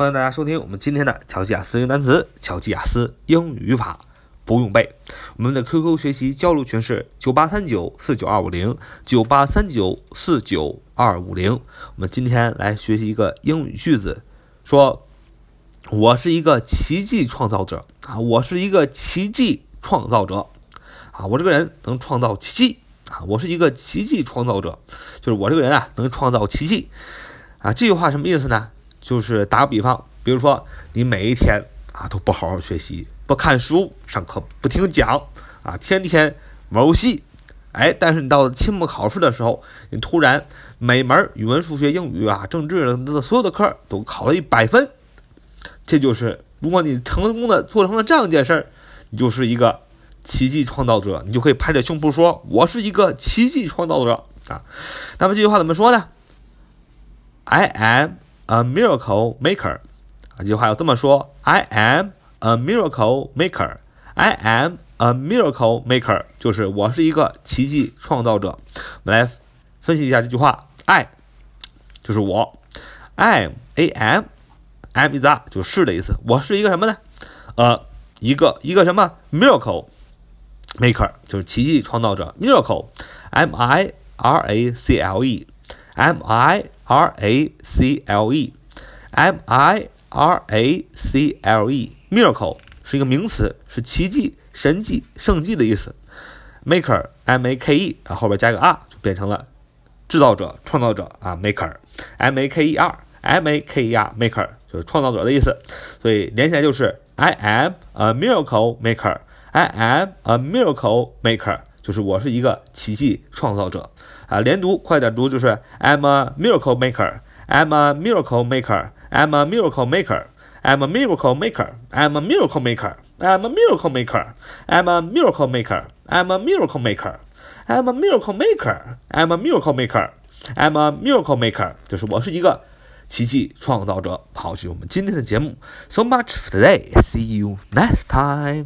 欢迎大家收听我们今天的乔吉亚斯英语单词、乔吉亚斯英语语法，不用背。我们的 QQ 学习交流群是九八三九四九二五零九八三九四九二五零。我们今天来学习一个英语句子，说：“我是一个奇迹创造者啊，我是一个奇迹创造者啊，我这个人能创造奇迹啊，我是一个奇迹创造者，就是我这个人啊能创造奇迹啊。”这句话什么意思呢？就是打个比方，比如说你每一天啊都不好好学习，不看书，上课不听讲啊，天天玩游戏，哎，但是你到了期末考试的时候，你突然每门语文、数学、英语啊、政治的所有的课都考了一百分，这就是如果你成功的做成了这样一件事儿，你就是一个奇迹创造者，你就可以拍着胸脯说：“我是一个奇迹创造者啊。”那么这句话怎么说呢？I am。A miracle maker，这句话要这么说：I am a miracle maker. I am a miracle maker，就是我是一个奇迹创造者。我们来分析一下这句话：I 就是我，I a m am is a 就是的意思。我是一个什么呢？呃，一个一个什么 miracle maker，就是奇迹创造者。miracle，m i r a c l e，m i R A C L E，M I R A C L E，miracle 是一个名词，是奇迹、神迹、圣迹的意思。Maker，M A K E，啊后边加个 R 就变成了制造者、创造者啊。Maker，M A K E R，M A K E R，maker 就是创造者的意思。所以连起来就是 I am a miracle maker，I am a miracle maker。就是我是一个奇迹创造者啊，连读快点读，就是 I'm a miracle maker，I'm a miracle maker，I'm a miracle maker，I'm a miracle maker，I'm a miracle maker，I'm a miracle maker，I'm a miracle maker，I'm a miracle maker，I'm a miracle maker，I'm a miracle maker，I'm a miracle maker，就是我是一个奇迹创造者。好，这是我们今天的节目，So much for today，See you next time。